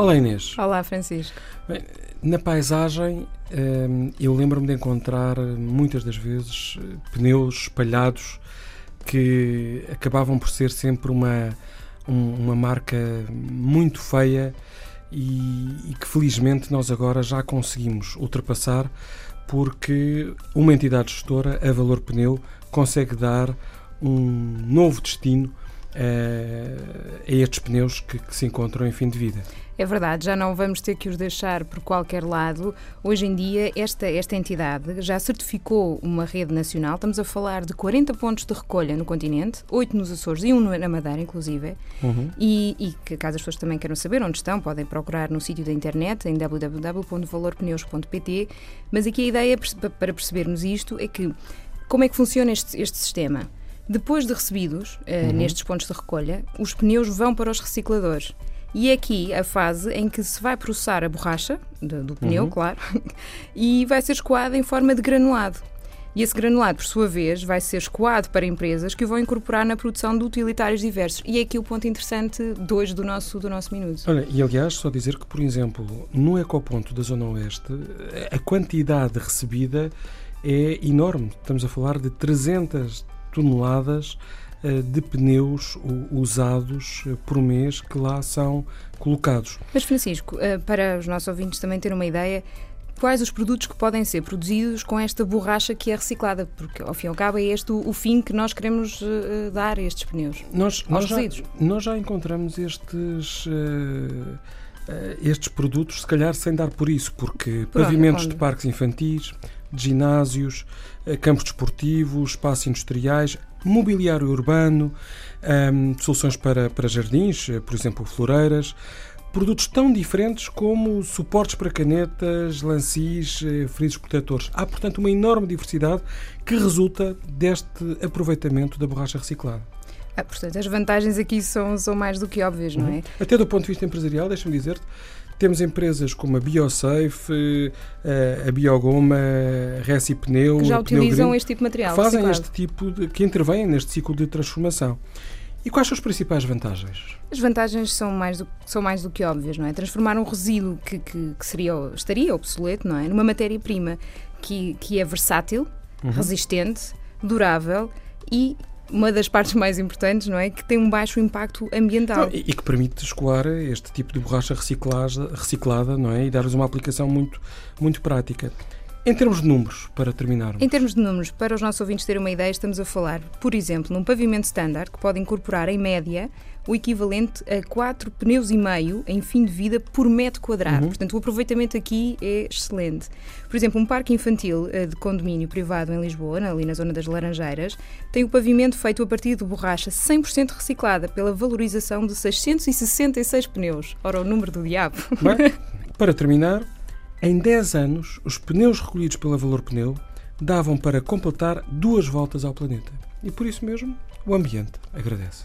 Olá Inês. Olá Francisco. Bem, na paisagem hum, eu lembro-me de encontrar muitas das vezes pneus espalhados que acabavam por ser sempre uma, uma marca muito feia e, e que felizmente nós agora já conseguimos ultrapassar porque uma entidade gestora, a Valor Pneu, consegue dar um novo destino a estes pneus que, que, se encontram em fim de vida. É verdade, já não vamos ter que os deixar por qualquer lado. Hoje em dia, esta, esta entidade já certificou uma rede nacional. Estamos a falar de 40 pontos de recolha no continente, 8 nos Açores e um na Madeira, inclusive. Uhum. E, e que, caso as pessoas também queiram saber onde estão, podem procurar no sítio da internet, em www.valorpneus.pt. Mas aqui a ideia para percebermos isto é que como é que funciona este, este sistema? Depois de recebidos, uh, uhum. nestes pontos de recolha, os pneus vão para os recicladores. E é aqui a fase em que se vai processar a borracha do, do pneu, uhum. claro, e vai ser escoada em forma de granulado. E esse granulado, por sua vez, vai ser escoado para empresas que o vão incorporar na produção de utilitários diversos. E é aqui o ponto interessante hoje do nosso, do nosso minuto. Olha, e aliás, só dizer que, por exemplo, no ecoponto da Zona Oeste, a quantidade recebida é enorme. Estamos a falar de 300 toneladas eh, de pneus usados eh, por mês que lá são colocados. Mas, Francisco, eh, para os nossos ouvintes também ter uma ideia, quais os produtos que podem ser produzidos com esta borracha que é reciclada? Porque, ao fim e ao cabo, é este o fim que nós queremos dar a estes pneus. Nós, nós, já, nós já encontramos estes. estes produtos, se calhar sem dar por isso, porque por pavimentos onde? de parques infantis, ginásios, eh, campos desportivos, espaços industriais, mobiliário urbano, um, soluções para, para jardins, eh, por exemplo, floreiras, produtos tão diferentes como suportes para canetas, lancis, eh, frisos protetores. Há, portanto, uma enorme diversidade que resulta deste aproveitamento da borracha reciclada. Ah, portanto, as vantagens aqui são, são mais do que óbvias, não é? Uhum. Até do ponto de vista empresarial, deixa-me dizer-te, temos empresas como a BioSafe, eh, a Biogoma, a Recipneu, que já utilizam este tipo de material. Fazem reciclado. este tipo de. que intervêm neste ciclo de transformação. E quais são as principais vantagens? As vantagens são mais do, são mais do que óbvias, não é? Transformar um resíduo que, que, que seria, estaria obsoleto, não é? Numa matéria-prima que, que é versátil, uhum. resistente, durável e uma das partes mais importantes, não é? Que tem um baixo impacto ambiental. Não, e, que permite escoar este tipo de borracha reciclada, reciclada não é? E dar-lhes uma aplicação muito, muito prática. Em termos de números, para terminarmos. Em termos de números, para os nossos ouvintes terem uma ideia, estamos a falar, por exemplo, num pavimento standard que pode incorporar, em média, o equivalente a 4 pneus e meio em fim de vida por metro quadrado. Uhum. Portanto, o aproveitamento aqui é excelente. Por exemplo, um parque infantil eh, de condomínio privado em Lisboa, ali na zona das Laranjeiras, tem o pavimento feito a partir de borracha 100% reciclada pela valorização de 666 pneus. Ora, o número do diabo. Bem, para terminar, em 10 anos, os pneus recolhidos pela Valor Pneu davam para completar duas voltas ao planeta. E por isso mesmo, o ambiente agradece.